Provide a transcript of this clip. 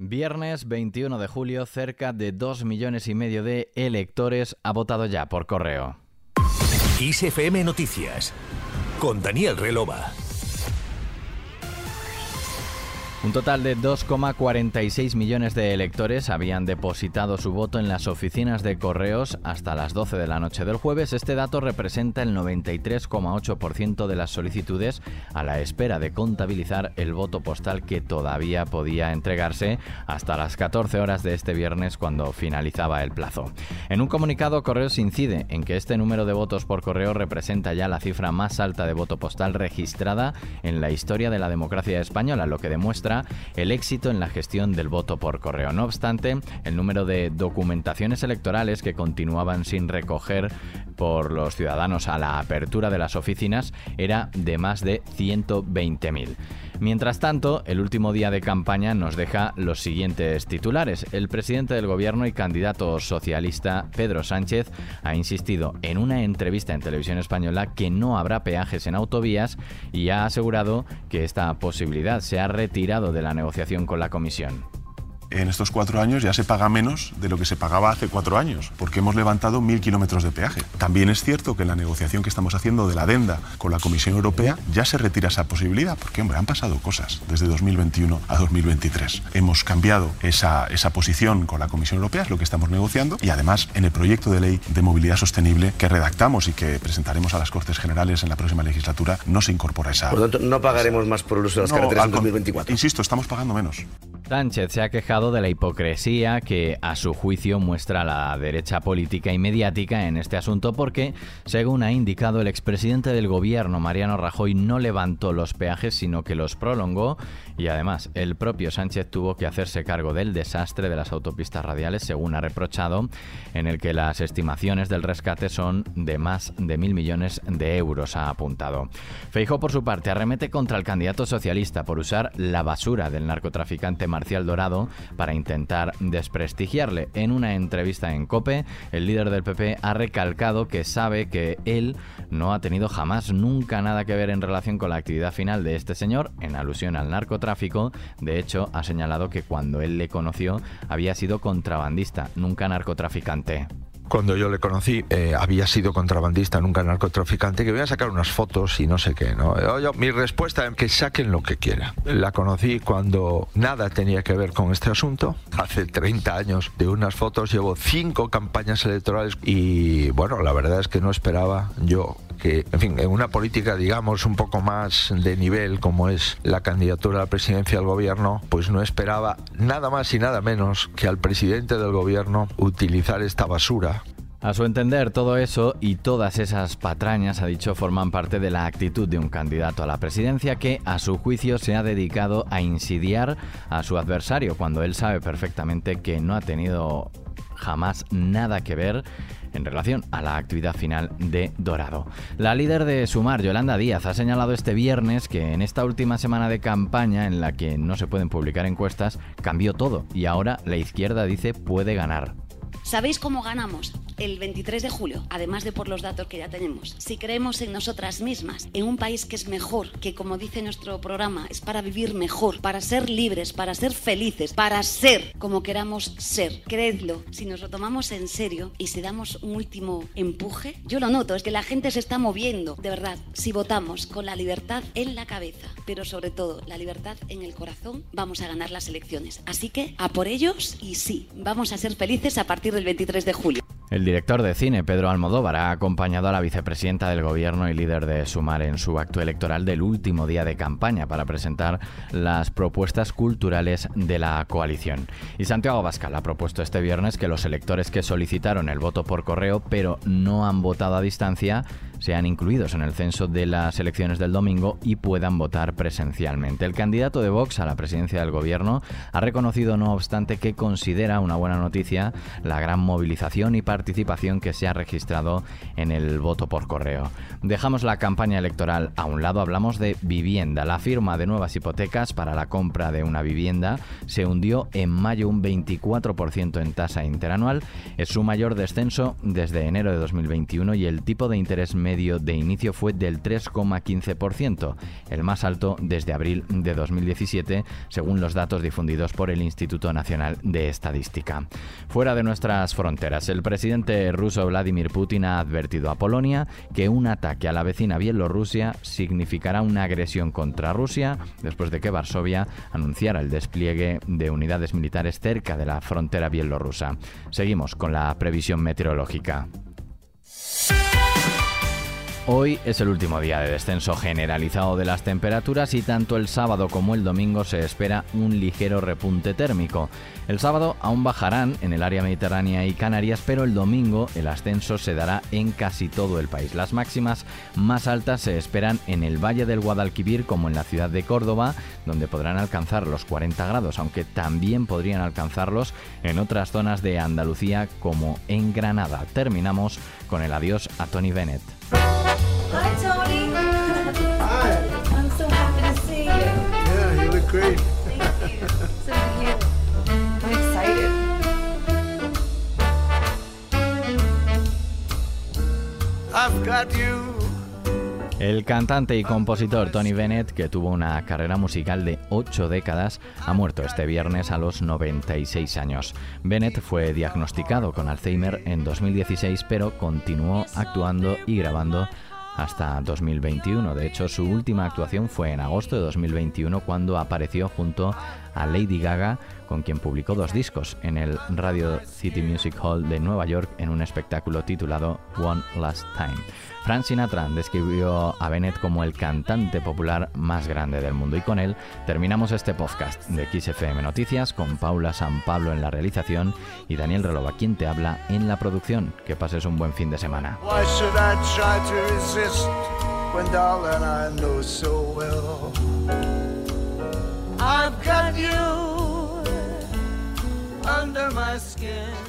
Viernes 21 de julio, cerca de 2 millones y medio de electores ha votado ya por correo. ISFM Noticias con Daniel Relova. Un total de 2,46 millones de electores habían depositado su voto en las oficinas de correos hasta las 12 de la noche del jueves. Este dato representa el 93,8% de las solicitudes a la espera de contabilizar el voto postal que todavía podía entregarse hasta las 14 horas de este viernes cuando finalizaba el plazo. En un comunicado, Correos incide en que este número de votos por correo representa ya la cifra más alta de voto postal registrada en la historia de la democracia española, lo que demuestra el éxito en la gestión del voto por correo. No obstante, el número de documentaciones electorales que continuaban sin recoger por los ciudadanos a la apertura de las oficinas era de más de 120.000. Mientras tanto, el último día de campaña nos deja los siguientes titulares. El presidente del gobierno y candidato socialista Pedro Sánchez ha insistido en una entrevista en televisión española que no habrá peajes en autovías y ha asegurado que esta posibilidad se ha retirado de la negociación con la Comisión en estos cuatro años ya se paga menos de lo que se pagaba hace cuatro años, porque hemos levantado mil kilómetros de peaje. También es cierto que en la negociación que estamos haciendo de la adenda con la Comisión Europea ya se retira esa posibilidad, porque hombre, han pasado cosas desde 2021 a 2023. Hemos cambiado esa, esa posición con la Comisión Europea, es lo que estamos negociando, y además en el proyecto de ley de movilidad sostenible que redactamos y que presentaremos a las Cortes Generales en la próxima legislatura, no se incorpora esa... Por lo tanto, no pagaremos más por el uso de las carreteras en 2024. Insisto, estamos pagando menos. Sánchez se ha quejado de la hipocresía que a su juicio muestra la derecha política y mediática en este asunto porque, según ha indicado el expresidente del gobierno Mariano Rajoy, no levantó los peajes sino que los prolongó y además el propio Sánchez tuvo que hacerse cargo del desastre de las autopistas radiales, según ha reprochado, en el que las estimaciones del rescate son de más de mil millones de euros, ha apuntado. Feijó, por su parte, arremete contra el candidato socialista por usar la basura del narcotraficante Marcial Dorado para intentar desprestigiarle. En una entrevista en COPE, el líder del PP ha recalcado que sabe que él no ha tenido jamás nunca nada que ver en relación con la actividad final de este señor, en alusión al narcotráfico. De hecho, ha señalado que cuando él le conoció había sido contrabandista, nunca narcotraficante cuando yo le conocí, eh, había sido contrabandista, nunca narcotraficante, que voy a sacar unas fotos y no sé qué, ¿no? mi respuesta es que saquen lo que quieran. La conocí cuando nada tenía que ver con este asunto, hace 30 años, de unas fotos, llevo cinco campañas electorales y bueno, la verdad es que no esperaba yo que, en fin, en una política, digamos, un poco más de nivel como es la candidatura a la presidencia del gobierno, pues no esperaba nada más y nada menos que al presidente del gobierno utilizar esta basura. A su entender, todo eso y todas esas patrañas, ha dicho, forman parte de la actitud de un candidato a la presidencia que, a su juicio, se ha dedicado a insidiar a su adversario cuando él sabe perfectamente que no ha tenido jamás nada que ver en relación a la actividad final de Dorado. La líder de Sumar, Yolanda Díaz, ha señalado este viernes que en esta última semana de campaña en la que no se pueden publicar encuestas, cambió todo y ahora la izquierda dice puede ganar. ¿Sabéis cómo ganamos? El 23 de julio, además de por los datos que ya tenemos, si creemos en nosotras mismas, en un país que es mejor, que como dice nuestro programa, es para vivir mejor, para ser libres, para ser felices, para ser como queramos ser, creedlo, si nos lo tomamos en serio y si damos un último empuje, yo lo noto, es que la gente se está moviendo, de verdad, si votamos con la libertad en la cabeza, pero sobre todo la libertad en el corazón, vamos a ganar las elecciones. Así que a por ellos y sí, vamos a ser felices a partir del 23 de julio. El director de cine, Pedro Almodóvar, ha acompañado a la vicepresidenta del gobierno y líder de Sumar en su acto electoral del último día de campaña para presentar las propuestas culturales de la coalición. Y Santiago Bascal ha propuesto este viernes que los electores que solicitaron el voto por correo pero no han votado a distancia sean incluidos en el censo de las elecciones del domingo y puedan votar presencialmente. El candidato de Vox a la presidencia del gobierno ha reconocido, no obstante, que considera una buena noticia la gran movilización y participación que se ha registrado en el voto por correo. Dejamos la campaña electoral a un lado, hablamos de vivienda. La firma de nuevas hipotecas para la compra de una vivienda se hundió en mayo un 24% en tasa interanual. Es su mayor descenso desde enero de 2021 y el tipo de interés medio medio de inicio fue del 3,15%, el más alto desde abril de 2017, según los datos difundidos por el Instituto Nacional de Estadística. Fuera de nuestras fronteras, el presidente ruso Vladimir Putin ha advertido a Polonia que un ataque a la vecina Bielorrusia significará una agresión contra Rusia después de que Varsovia anunciara el despliegue de unidades militares cerca de la frontera bielorrusa. Seguimos con la previsión meteorológica. Hoy es el último día de descenso generalizado de las temperaturas y tanto el sábado como el domingo se espera un ligero repunte térmico. El sábado aún bajarán en el área mediterránea y Canarias, pero el domingo el ascenso se dará en casi todo el país. Las máximas más altas se esperan en el Valle del Guadalquivir como en la ciudad de Córdoba, donde podrán alcanzar los 40 grados, aunque también podrían alcanzarlos en otras zonas de Andalucía como en Granada. Terminamos con el adiós a Tony Bennett. Hi, Tony. Hi. I'm so happy to see you. Yeah, you look great. Thank you. So cute. I'm excited. I've got you. El cantante y compositor Tony Bennett, que tuvo una carrera musical de ocho décadas, ha muerto este viernes a los 96 años. Bennett fue diagnosticado con Alzheimer en 2016, pero continuó actuando y grabando hasta 2021. De hecho, su última actuación fue en agosto de 2021 cuando apareció junto a Lady Gaga, con quien publicó dos discos en el Radio City Music Hall de Nueva York en un espectáculo titulado One Last Time. Frank Sinatra describió a Bennett como el cantante popular más grande del mundo y con él terminamos este podcast de XFM Noticias con Paula San Pablo en la realización y Daniel Relova quien te habla en la producción. Que pases un buen fin de semana. I've got you under my skin.